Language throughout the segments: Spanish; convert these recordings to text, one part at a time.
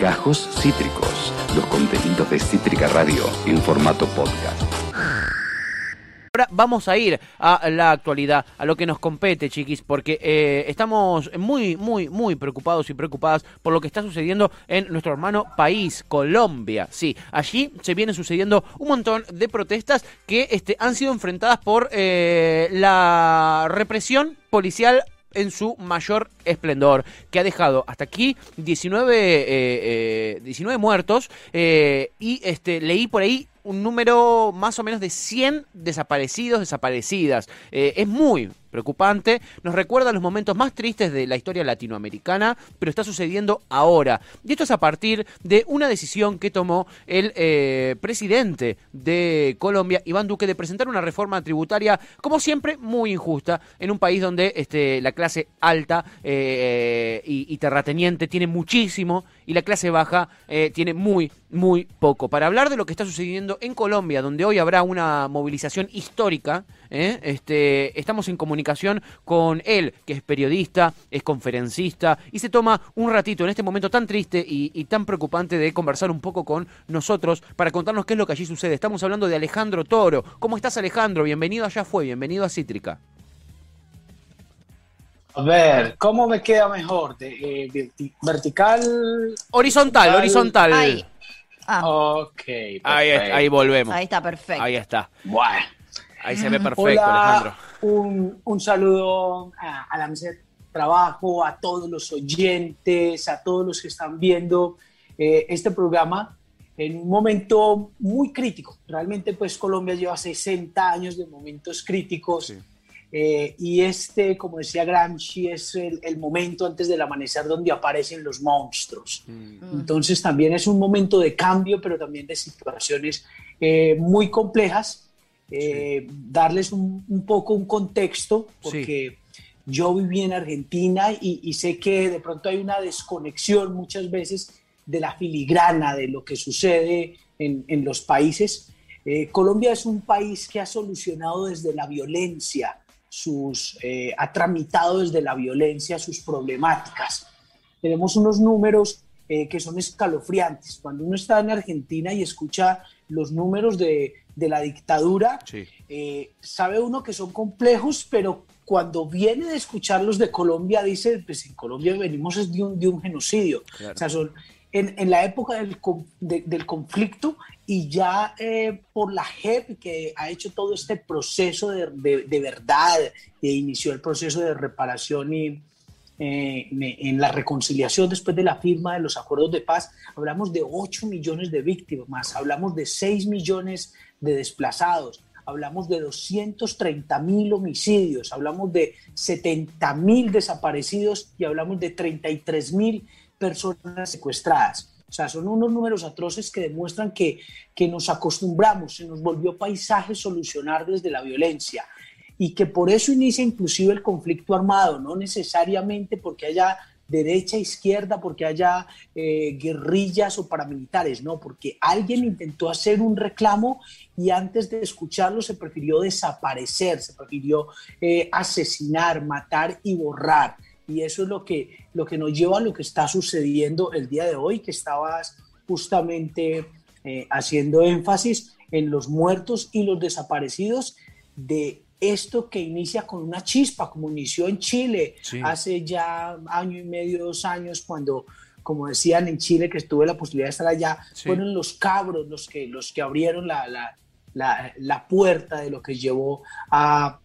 Gajos Cítricos, los contenidos de Cítrica Radio en formato podcast. Ahora vamos a ir a la actualidad, a lo que nos compete, chiquis, porque eh, estamos muy, muy, muy preocupados y preocupadas por lo que está sucediendo en nuestro hermano país, Colombia. Sí, allí se vienen sucediendo un montón de protestas que este, han sido enfrentadas por eh, la represión policial en su mayor esplendor, que ha dejado hasta aquí 19, eh, 19 muertos y este, leí por ahí un número más o menos de 100 desaparecidos, desaparecidas. Eh, es muy preocupante, nos recuerda los momentos más tristes de la historia latinoamericana, pero está sucediendo ahora. Y esto es a partir de una decisión que tomó el eh, presidente de Colombia, Iván Duque, de presentar una reforma tributaria, como siempre, muy injusta, en un país donde este, la clase alta eh, y, terrateniente tiene muchísimo y la clase baja tiene muy, muy poco. Para hablar de lo que está sucediendo en Colombia, donde hoy habrá una movilización histórica, ¿eh? este, estamos en comunicación con él, que es periodista, es conferencista, y se toma un ratito en este momento tan triste y, y tan preocupante de conversar un poco con nosotros para contarnos qué es lo que allí sucede. Estamos hablando de Alejandro Toro. ¿Cómo estás, Alejandro? Bienvenido allá fue, bienvenido a Cítrica. A ver, ¿cómo me queda mejor? De, eh, vertical. Horizontal, horizontal. Ahí. Ah. Ok. Ahí, ahí, volvemos. Ahí está, perfecto. Ahí está. Bueno. Ahí se ve perfecto, Alejandro. Un, un, saludo a, la mesa de trabajo, a todos los oyentes, a todos los que están viendo eh, este programa en un momento muy crítico. Realmente, pues Colombia lleva 60 años de momentos críticos. Eh, y este, como decía Gramsci, es el, momento antes del amanecer donde aparecen los monstruos. Mm. Entonces también es un momento de cambio, pero también de situaciones eh, muy complejas eh, darles un, poco un contexto, porque yo viví en Argentina y, sé que de pronto hay una desconexión muchas veces de la filigrana, de lo que sucede en, los países. Eh, Colombia es un país que ha solucionado desde la violencia, sus, eh, ha tramitado desde la violencia sus problemáticas. Tenemos unos números que son escalofriantes. Cuando uno está en Argentina y escucha los números de, de la dictadura, eh, sabe uno que son complejos, pero cuando viene de escucharlos de Colombia, dice, pues en Colombia venimos de un, de un genocidio. O sea, son en, en la época del, del conflicto y ya eh, por la JEP que ha hecho todo este proceso de, de, de verdad, e inició el proceso de reparación y, eh, en la reconciliación después de la firma de los acuerdos de paz, hablamos de 8 millones de víctimas, hablamos de 6 millones de desplazados, hablamos de 230 mil homicidios, hablamos de 70 mil desaparecidos y hablamos de 33 mil personas secuestradas. O sea, son unos números atroces que demuestran que, que nos acostumbramos, se nos volvió paisaje solucionar desde la violencia y que por eso inicia inclusive el conflicto armado, no necesariamente porque haya derecha, izquierda, porque haya eh, guerrillas o paramilitares, no, porque alguien intentó hacer un reclamo y antes de escucharlo se prefirió desaparecer, se prefirió eh, asesinar, matar y borrar. Y eso es lo que, lo que nos lleva a lo que está sucediendo el día de hoy, que estabas justamente eh, haciendo énfasis en los muertos y los desaparecidos de esto que inicia con una chispa, como inició en Chile hace ya año y medio, dos años, cuando, como decían en Chile, que estuve la posibilidad de estar allá, fueron los cabros los que, los que abrieron la, la, la puerta de lo que llevó a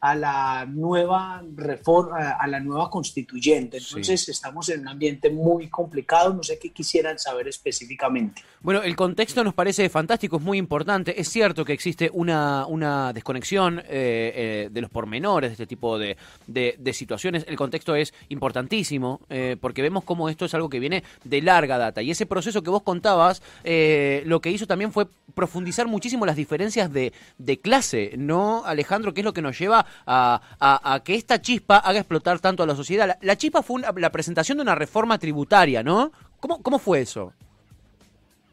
a la nueva reforma, a la nueva constituyente. Entonces estamos en un ambiente muy complicado, no sé qué quisieran saber específicamente. Bueno, el contexto nos parece fantástico, es muy importante. Es cierto que existe una, una desconexión eh, eh, de los pormenores de este tipo de, de, situaciones. El contexto es importantísimo eh, porque vemos cómo esto es algo que viene de larga data. Y ese proceso que vos contabas, lo que hizo también fue profundizar muchísimo las diferencias de, de clase, ¿no, Alejandro? Que es lo que nos lleva a, que esta chispa haga explotar tanto a la sociedad. La, chispa fue la presentación de una reforma tributaria, ¿no? ¿Cómo, cómo fue eso?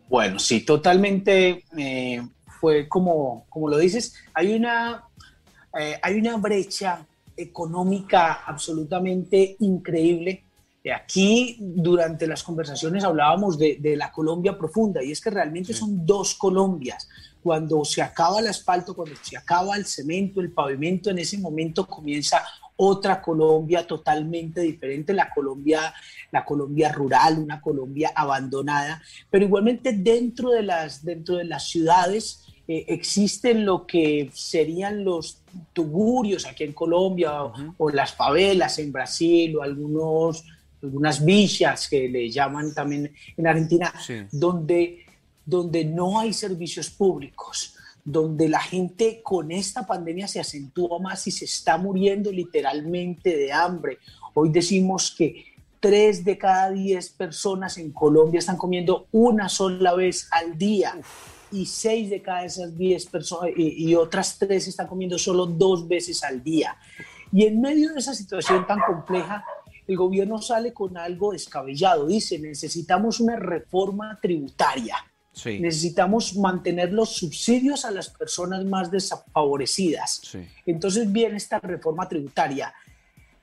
Bueno, sí, totalmente eh, fue como, como lo dices, hay una, eh, hay una brecha económica absolutamente increíble Aquí, durante las conversaciones, hablábamos de, de, la Colombia profunda, y es que realmente sí. son dos Colombias. Cuando se acaba el asfalto, cuando se acaba el cemento, el pavimento, en ese momento comienza otra Colombia totalmente diferente, la Colombia, la Colombia rural, una Colombia abandonada, pero igualmente dentro de las, dentro de las ciudades eh, existen lo que serían los tuburios aquí en Colombia o, o, las favelas en Brasil o algunos, algunas villas que le llaman también en Argentina, sí. donde, donde no hay servicios públicos donde la gente con esta pandemia se acentúa más y se está muriendo literalmente de hambre. Hoy decimos que tres de cada diez personas en Colombia están comiendo una sola vez al día y seis de cada esas diez personas y, y otras tres están comiendo solo dos veces al día. Y en medio de esa situación tan compleja, el gobierno sale con algo descabellado. Dice, necesitamos una reforma tributaria. Sí. Necesitamos mantener los subsidios a las personas más desfavorecidas. Sí. Entonces viene esta reforma tributaria.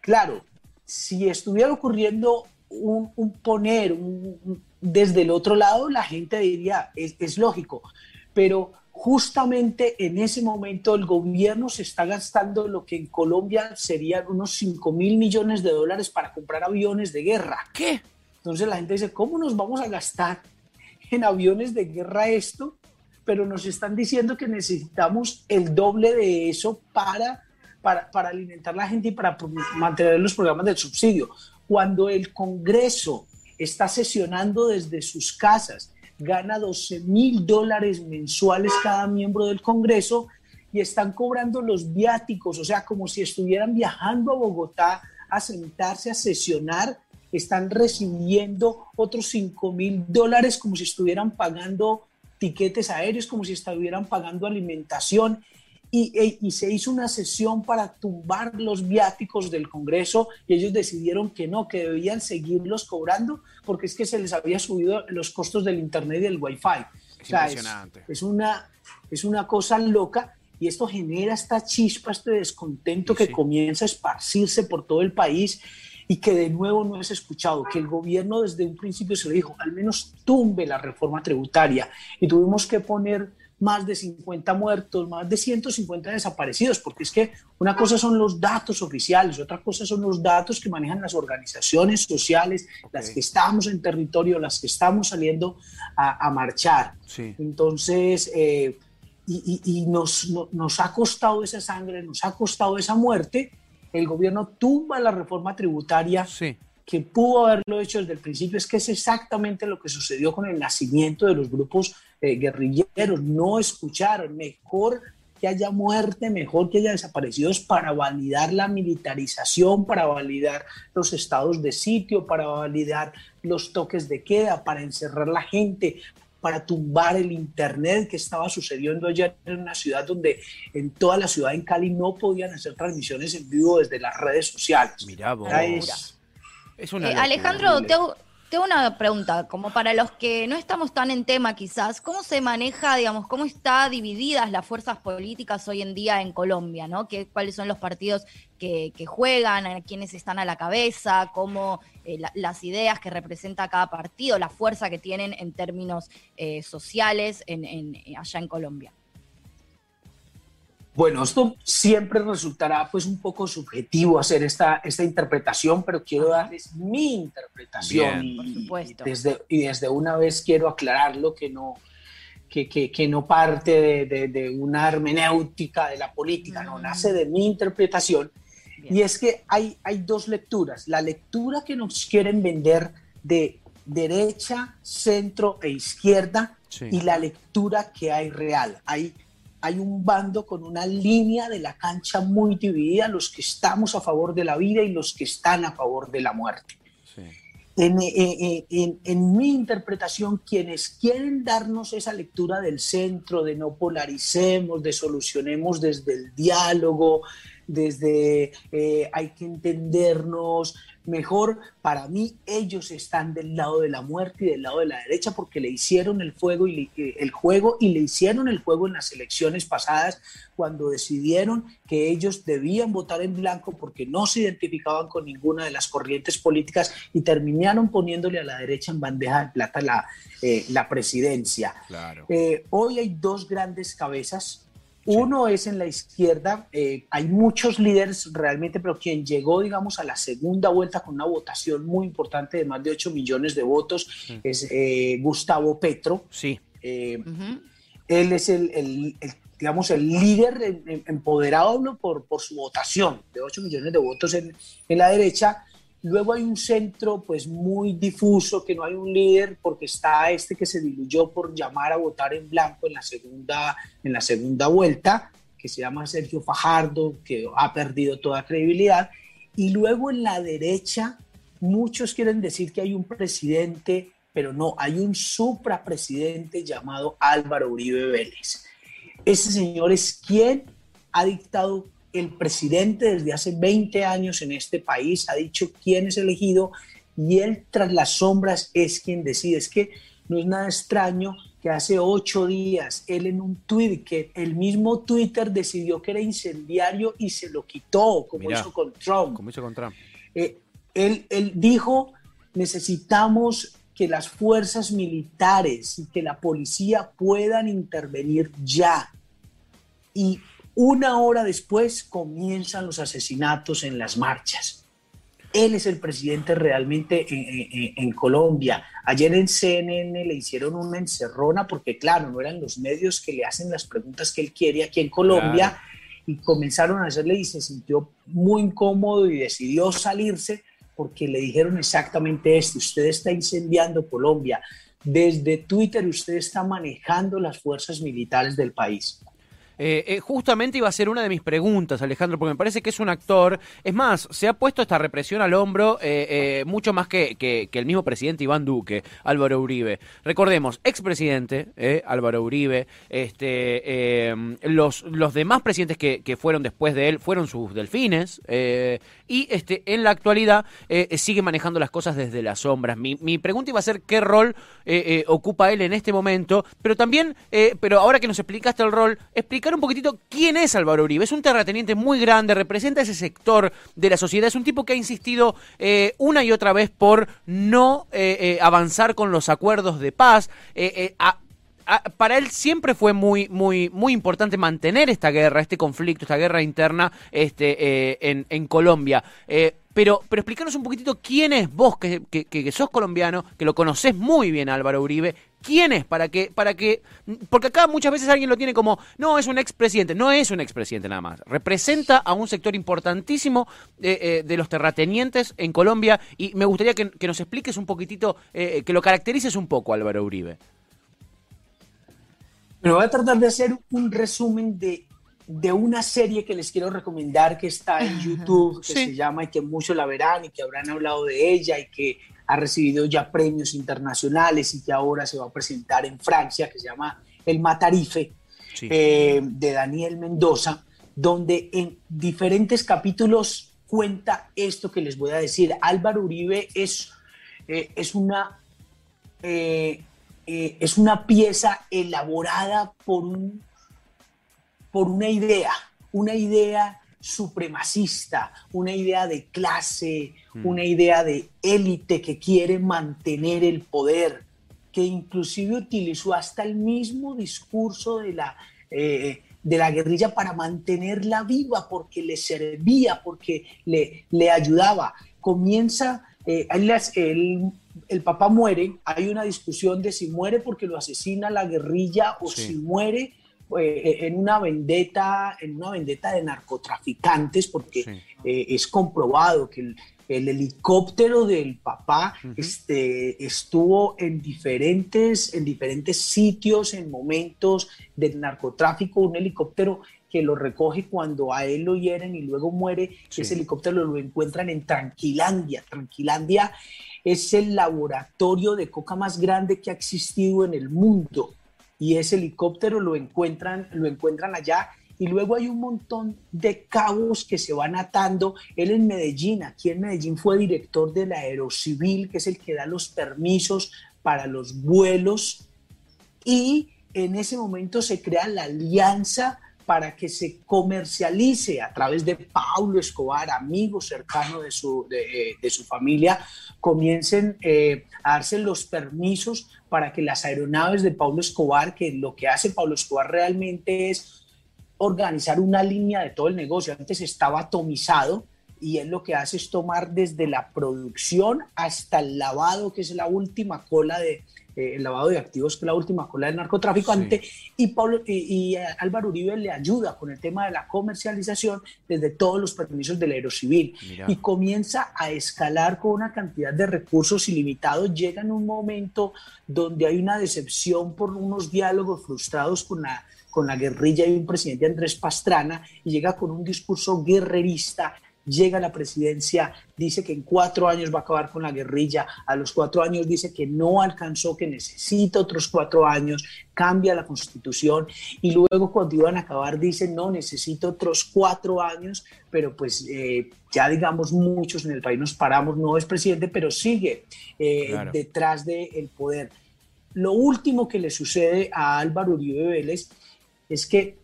Claro, si estuviera ocurriendo un, un poner un, un, desde el otro lado, la gente diría, es, es lógico, pero justamente en ese momento el gobierno se está gastando lo que en Colombia serían unos 5 mil millones de dólares para comprar aviones de guerra. ¿Qué? Entonces la gente dice, ¿cómo nos vamos a gastar en aviones de guerra esto, pero nos están diciendo que necesitamos el doble de eso para, para, para alimentar a la gente y para mantener los programas del subsidio. Cuando el Congreso está sesionando desde sus casas, gana 12 mil dólares mensuales cada miembro del Congreso y están cobrando los viáticos, o sea, como si estuvieran viajando a Bogotá a sentarse a sesionar están recibiendo otros 5 mil dólares como si estuvieran pagando tiquetes aéreos, como si estuvieran pagando alimentación. Y, e, y, se hizo una sesión para tumbar los viáticos del Congreso y ellos decidieron que no, que debían seguirlos cobrando porque es que se les había subido los costos del Internet y del Wi-Fi. Es o sea, impresionante. Es, es, una, es una cosa loca y esto genera esta chispa, este descontento sí, que sí. comienza a esparcirse por todo el país y que de nuevo no es escuchado, que el gobierno desde un principio se le dijo, al menos tumbe la reforma tributaria y tuvimos que poner más de 50 muertos, más de 150 desaparecidos, porque es que una cosa son los datos oficiales, otra cosa son los datos que manejan las organizaciones sociales, okay. las que estamos en territorio, las que estamos saliendo a, a marchar. Sí. Entonces, eh, y, y, y nos, no, nos ha costado esa sangre, nos ha costado esa muerte, el gobierno tumba la reforma tributaria sí. que pudo haberlo hecho desde el principio. Es que es exactamente lo que sucedió con el nacimiento de los grupos eh, guerrilleros. No escucharon. Mejor que haya muerte, mejor que haya desaparecidos para validar la militarización, para validar los estados de sitio, para validar los toques de queda, para encerrar la gente, para tumbar el Internet que estaba sucediendo ayer en una ciudad donde en toda la ciudad en Cali no podían hacer transmisiones en vivo desde las redes sociales. Mirá vos. Es, es una eh, Alejandro, te hago, una pregunta, como para los que no estamos tan en tema quizás, ¿cómo se maneja, digamos, cómo está divididas las fuerzas políticas hoy en día en Colombia, ¿no? ¿Qué, ¿Cuáles son los partidos que, que juegan, a quiénes están a la cabeza, cómo eh, la, las ideas que representa cada partido, la fuerza que tienen en términos eh, sociales en, en, allá en Colombia? Bueno, esto siempre resultará pues un poco subjetivo hacer esta, esta interpretación, pero quiero darles mi interpretación Bien, y, y, desde, y desde una vez quiero aclararlo que no, que, que, que no parte de, de, de, una hermenéutica de la política, no, nace de mi interpretación. Bien. Y es que hay, hay dos lecturas. La lectura que nos quieren vender de derecha, centro e izquierda sí. y la lectura que hay real. Hay hay un bando con una línea de la cancha muy dividida, los que estamos a favor de la vida y los que están a favor de la muerte. Sí. En, en, en, en, mi interpretación, quienes quieren darnos esa lectura del centro, de no polaricemos, de solucionemos desde el diálogo, desde eh, hay que entendernos mejor. Para mí ellos están del lado de la muerte y del lado de la derecha porque le hicieron el, fuego y eh, el juego y le hicieron el juego en las elecciones pasadas cuando decidieron que ellos debían votar en blanco porque no se identificaban con ninguna de las corrientes políticas y terminaron poniéndole a la derecha en bandeja de plata la, eh, la presidencia. Claro. hoy hay dos grandes cabezas uno es en la izquierda, eh, hay muchos líderes realmente, pero quien llegó, digamos, a la segunda vuelta con una votación muy importante de más de 8 millones de votos es eh, Gustavo Petro. Sí. Eh, él es el, digamos, el líder empoderado por, por su votación de 8 millones de votos en, en la derecha Luego hay un centro pues muy difuso, que no hay un líder porque está este que se diluyó por llamar a votar en blanco en la segunda, en la segunda vuelta, que se llama Sergio Fajardo, que ha perdido toda credibilidad. Y luego en la derecha, muchos quieren decir que hay un presidente, pero no, hay un suprapresidente llamado Álvaro Uribe Vélez. Ese señor es quien ha dictado el presidente desde hace 20 años en este país ha dicho quién es elegido y él tras las sombras es quien decide. Es que no es nada extraño que hace ocho días él en un tweet que el mismo Twitter decidió que era incendiario y se lo quitó, como hizo con Trump. Como hizo con Trump. Eh, él, él dijo, necesitamos que las fuerzas militares y que la policía puedan intervenir ya. Y una hora después comienzan los asesinatos en las marchas. Él es el presidente realmente en, Colombia. Ayer en CNN le hicieron una encerrona porque, claro, no eran los medios que le hacen las preguntas que él quiere aquí en Colombia y comenzaron a hacerle y se sintió muy incómodo y decidió salirse porque le dijeron exactamente esto, usted está incendiando Colombia. Desde Twitter usted está manejando las fuerzas militares del país. Eh, eh, justamente iba a ser una de mis preguntas, Alejandro, porque me parece que es un actor. Es más, se ha puesto esta represión al hombro eh, mucho más que, que, el mismo presidente Iván Duque, Álvaro Uribe. Recordemos, expresidente Álvaro Uribe, este, los, los demás presidentes que, que, fueron después de él fueron sus delfines, y este, en la actualidad sigue manejando las cosas desde las sombras. Mi, mi pregunta iba a ser qué rol ocupa él en este momento, pero también, pero ahora que nos explicaste el rol, explica un poquitito quién es Álvaro Uribe. Es un terrateniente muy grande, representa ese sector de la sociedad. Es un tipo que ha insistido eh, una y otra vez por no eh, eh, avanzar con los acuerdos de paz. para él siempre fue muy, muy, muy importante mantener esta guerra, este conflicto, esta guerra interna este, en, Colombia. Pero, pero explícanos un poquitito quién es vos, que, sos colombiano, que lo conocés muy bien, Álvaro Uribe. ¿Quién es? Para que, para que. Porque acá muchas veces alguien lo tiene como. No, es un expresidente. No es un expresidente nada más. Representa a un sector importantísimo eh, eh, de los terratenientes en Colombia. Y me gustaría que, nos expliques un poquitito, eh, que lo caracterices un poco, Álvaro Uribe. Pero voy a tratar de hacer un resumen de de una serie que les quiero recomendar que está en YouTube, que se llama y que muchos la verán y que habrán hablado de ella y que ha recibido ya premios internacionales y que ahora se va a presentar en Francia, que se llama El Matarife, eh, de Daniel Mendoza, donde en diferentes capítulos cuenta esto que les voy a decir. Álvaro Uribe es, eh, es, una, eh, es una pieza elaborada por un por una idea, una idea supremacista, una idea de clase, mm. una idea de élite que quiere mantener el poder, que inclusive utilizó hasta el mismo discurso de la, eh, de la guerrilla para mantenerla viva, porque le servía, porque le, le ayudaba. Comienza, eh, el, el, papá muere, hay una discusión de si muere porque lo asesina la guerrilla o si muere eh, en una vendetta, en una vendetta de narcotraficantes, porque eh, es comprobado que el, helicóptero del papá este, estuvo en diferentes, en diferentes sitios, en momentos del narcotráfico, un helicóptero que lo recoge cuando a él lo hieren y luego muere, ese helicóptero lo encuentran en Tranquilandia. Tranquilandia es el laboratorio de coca más grande que ha existido en el mundo y ese helicóptero lo encuentran, lo encuentran allá y luego hay un montón de cabos que se van atando. Él en Medellín, aquí en Medellín fue director del Aerocivil, que es el que da los permisos para los vuelos, y en ese momento se crea la alianza para que se comercialice a través de Pablo Escobar, amigo cercano de su, de, eh, su familia, comiencen eh, a darse los permisos para que las aeronaves de Pablo Escobar, que lo que hace Pablo Escobar realmente es organizar una línea de todo el negocio, antes estaba atomizado, y él lo que hace es tomar desde la producción hasta el lavado, que es la última cola de, eh, el lavado de activos, que es la última cola del narcotráfico, y, Pablo, y, Álvaro Uribe le ayuda con el tema de la comercialización desde todos los permisos del aerocivil. Y comienza a escalar con una cantidad de recursos ilimitados. Llega en un momento donde hay una decepción por unos diálogos frustrados con la, con la guerrilla y un presidente Andrés Pastrana y llega con un discurso guerrerista llega a la presidencia, dice que en cuatro años va a acabar con la guerrilla, a los cuatro años dice que no alcanzó, que necesita otros cuatro años, cambia la constitución y luego cuando iban a acabar dice no, necesito otros cuatro años, pero pues eh, ya digamos muchos en el país nos paramos, no es presidente, pero sigue eh, detrás del poder. Lo último que le sucede a Álvaro Uribe Vélez es que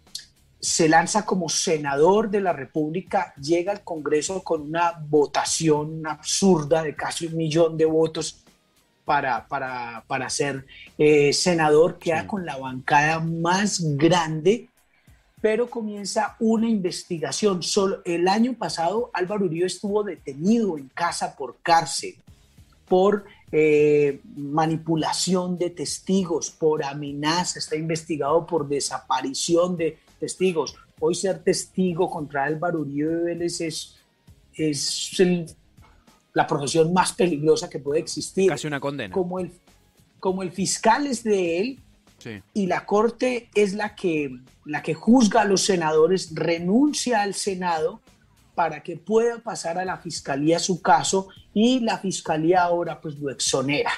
se lanza como senador de la República, llega al Congreso con una votación absurda de casi un millón de votos para, para, para ser eh, senador, queda con la bancada más grande, pero comienza una investigación. Solo el año pasado Álvaro Uribe estuvo detenido en casa por cárcel, por eh, manipulación de testigos, por amenaza, está investigado por desaparición de testigos. Hoy ser testigo contra Álvaro Uribe Vélez es, es la profesión más peligrosa que puede existir. Casi una condena. Como el, como el fiscal es de él y la corte es la que, la que juzga a los senadores, renuncia al Senado para que pueda pasar a la fiscalía su caso y la fiscalía ahora pues lo exonera.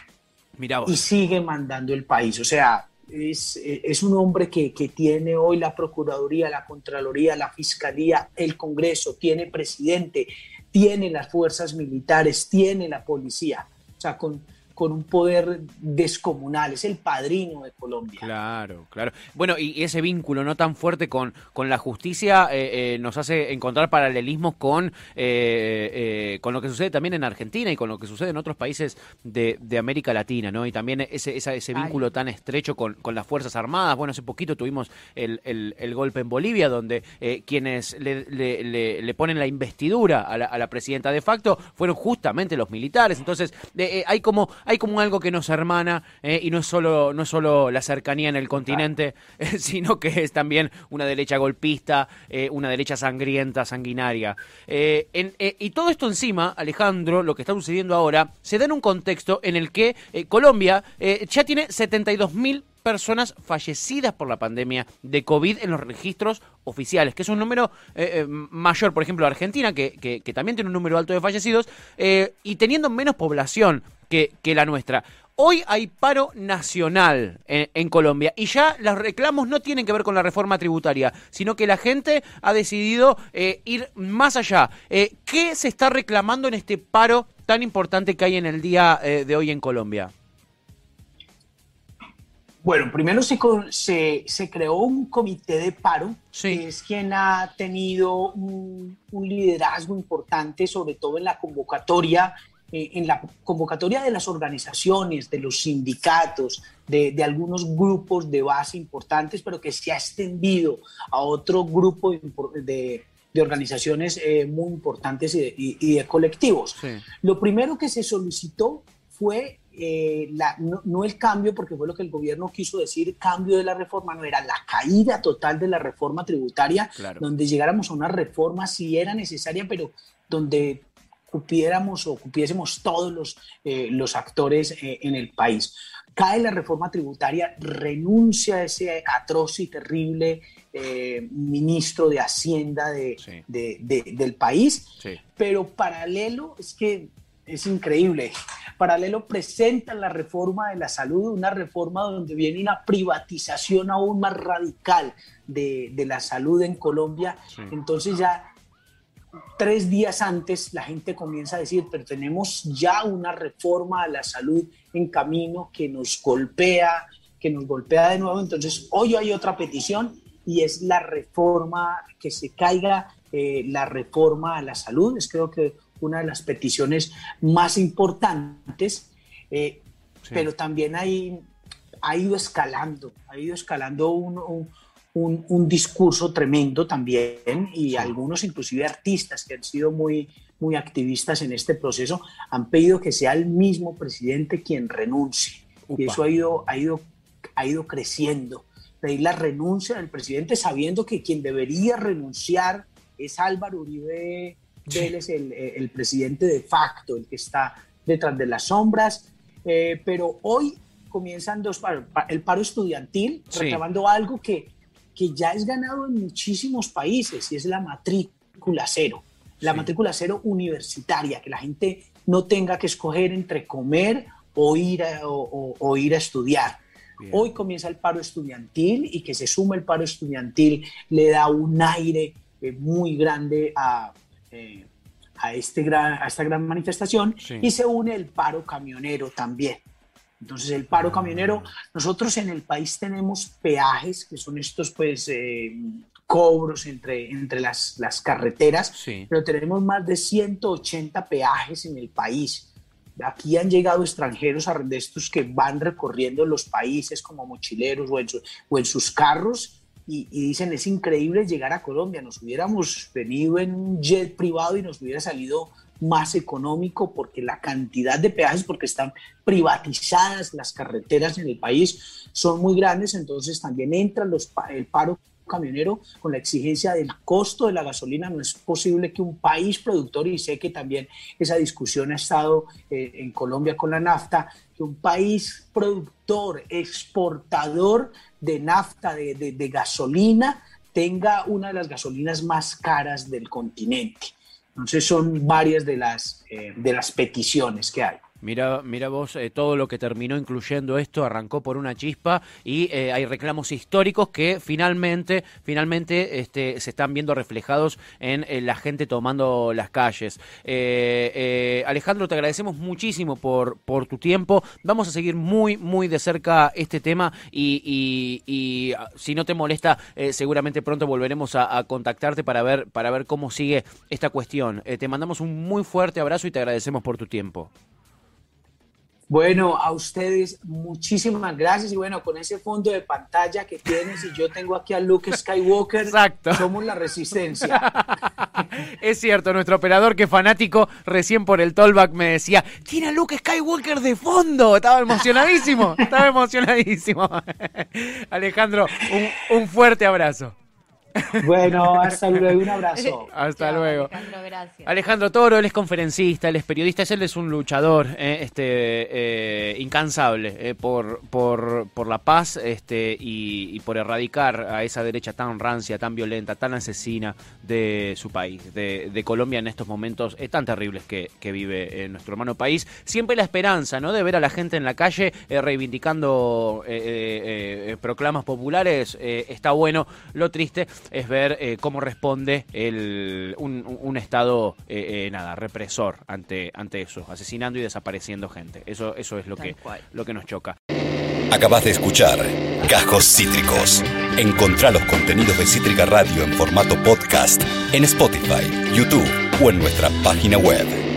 Y sigue mandando el país. O sea, es, un hombre que, que, tiene hoy la Procuraduría, la Contraloría, la Fiscalía, el Congreso, tiene presidente, tiene las fuerzas militares, tiene la policía. O sea, con, con un poder descomunal, es el padrino de Colombia. Claro, claro. Bueno, y ese vínculo no tan fuerte con, con la justicia eh, eh, nos hace encontrar paralelismos con, eh, con lo que sucede también en Argentina y con lo que sucede en otros países de, América Latina, ¿no? Y también ese, ese vínculo tan estrecho con, con, las Fuerzas Armadas. Bueno, hace poquito tuvimos el, el, golpe en Bolivia, donde quienes le, le, ponen la investidura a la, a la, presidenta de facto fueron justamente los militares. Entonces, hay como hay como algo que nos hermana eh, y no es solo no es solo la cercanía en el continente, eh, sino que es también una derecha golpista, eh, una derecha sangrienta, sanguinaria. y todo esto encima, Alejandro, lo que está sucediendo ahora, se da en un contexto en el que Colombia ya tiene 72 mil personas fallecidas por la pandemia de COVID en los registros oficiales, que es un número mayor, por ejemplo, Argentina, que, que, también tiene un número alto de fallecidos, y teniendo menos población que, la nuestra. Hoy hay paro nacional en, Colombia y ya los reclamos no tienen que ver con la reforma tributaria, sino que la gente ha decidido eh, ir más allá. Eh, ¿Qué se está reclamando en este paro tan importante que hay en el día eh, de hoy en Colombia? Bueno, primero se, se, creó un comité de paro, que es quien ha tenido un, un, liderazgo importante, sobre todo en la convocatoria eh, en la convocatoria de las organizaciones, de los sindicatos, de, algunos grupos de base importantes, pero que se ha extendido a otro grupo de, organizaciones eh, muy importantes y de, colectivos. Lo primero que se solicitó fue eh, la, no, el cambio, porque fue lo que el gobierno quiso decir, cambio de la reforma, no era la caída total de la reforma tributaria, donde llegáramos a una reforma si era necesaria, pero donde cupiéramos o cupiésemos todos los, eh, los actores eh, en el país. Cae la reforma tributaria, renuncia a ese atroz y terrible eh, ministro de Hacienda de, del país, pero paralelo es que es increíble. Paralelo presenta la reforma de la salud, una reforma donde viene una privatización aún más radical de, de la salud en Colombia. Entonces ya tres días antes la gente comienza a decir, pero tenemos ya una reforma a la salud en camino que nos golpea, que nos golpea de nuevo. Entonces hoy hay otra petición y es la reforma, que se caiga eh, la reforma a la salud. Es creo que una de las peticiones más importantes, eh, pero también hay, ha ido escalando, ha ido escalando un, un, discurso tremendo también y algunos inclusive artistas que han sido muy, muy activistas en este proceso han pedido que sea el mismo presidente quien renuncie. Y eso ha ido, ha, ido, ha ido creciendo. Pedir la renuncia del presidente sabiendo que quien debería renunciar es Álvaro Uribe Vélez, el, presidente de facto, el que está detrás de las sombras. Eh, pero hoy comienzan dos paros. El paro estudiantil, reclamando algo que, que ya es ganado en muchísimos países y es la matrícula cero. La matrícula cero universitaria, que la gente no tenga que escoger entre comer o ir a, o, ir a estudiar. Hoy comienza el paro estudiantil y que se suma el paro estudiantil le da un aire eh, muy grande a, eh, a, este gran, a esta gran manifestación y se une el paro camionero también. Entonces, el paro camionero, nosotros en el país tenemos peajes, que son estos, pues, eh, cobros entre, entre las, las carreteras, pero tenemos más de 180 peajes en el país. Aquí han llegado extranjeros de estos que van recorriendo los países como mochileros o en, o en sus carros y, dicen, es increíble llegar a Colombia, nos hubiéramos venido en un jet privado y nos hubiera salido más económico porque la cantidad de peajes, porque están privatizadas las carreteras en el país, son muy grandes, entonces también entra los, el paro camionero con la exigencia del costo de la gasolina. No es posible que un país productor, y sé que también esa discusión ha estado eh, en Colombia con la nafta, que un país productor, exportador de nafta, de, gasolina, tenga una de las gasolinas más caras del continente. Entonces son varias de las, eh, de las peticiones que hay. Mira, mira vos, eh, todo lo que terminó incluyendo esto arrancó por una chispa y eh, hay reclamos históricos que finalmente, finalmente este, se están viendo reflejados en, la gente tomando las calles. Eh, Alejandro, te agradecemos muchísimo por, por tu tiempo. Vamos a seguir muy, muy de cerca este tema y, y, ah, si no te molesta, seguramente pronto volveremos a, a, contactarte para ver, para ver cómo sigue esta cuestión. te mandamos un muy fuerte abrazo y te agradecemos por tu tiempo. Bueno, a ustedes muchísimas gracias y bueno, con ese fondo de pantalla que tienes y yo tengo aquí a Luke Skywalker, Exacto. somos la resistencia. es cierto, nuestro operador que fanático recién por el tollback me decía, tiene a Luke Skywalker de fondo, estaba emocionadísimo, estaba emocionadísimo. Alejandro, un fuerte abrazo. Bueno, hasta luego, un abrazo. Hasta luego. Alejandro, gracias. Alejandro Toro, él es conferencista, él es periodista, él es un luchador eh, este, eh, incansable eh, por, por, por, la paz este, y, por erradicar a esa derecha tan rancia, tan violenta, tan asesina de su país, de, Colombia en estos momentos tan terribles que, que vive nuestro hermano país. Siempre la esperanza ¿no? de ver a la gente en la calle reivindicando proclamas populares está bueno. Lo triste es ver eh, cómo responde el, un, Estado eh, eh, nada represor ante, ante eso, asesinando y desapareciendo gente. Eso, eso es lo que, lo que nos choca. Acabas de escuchar Cajos Cítricos. Encontrá los contenidos de Cítrica Radio en formato podcast en Spotify, YouTube o en nuestra página web.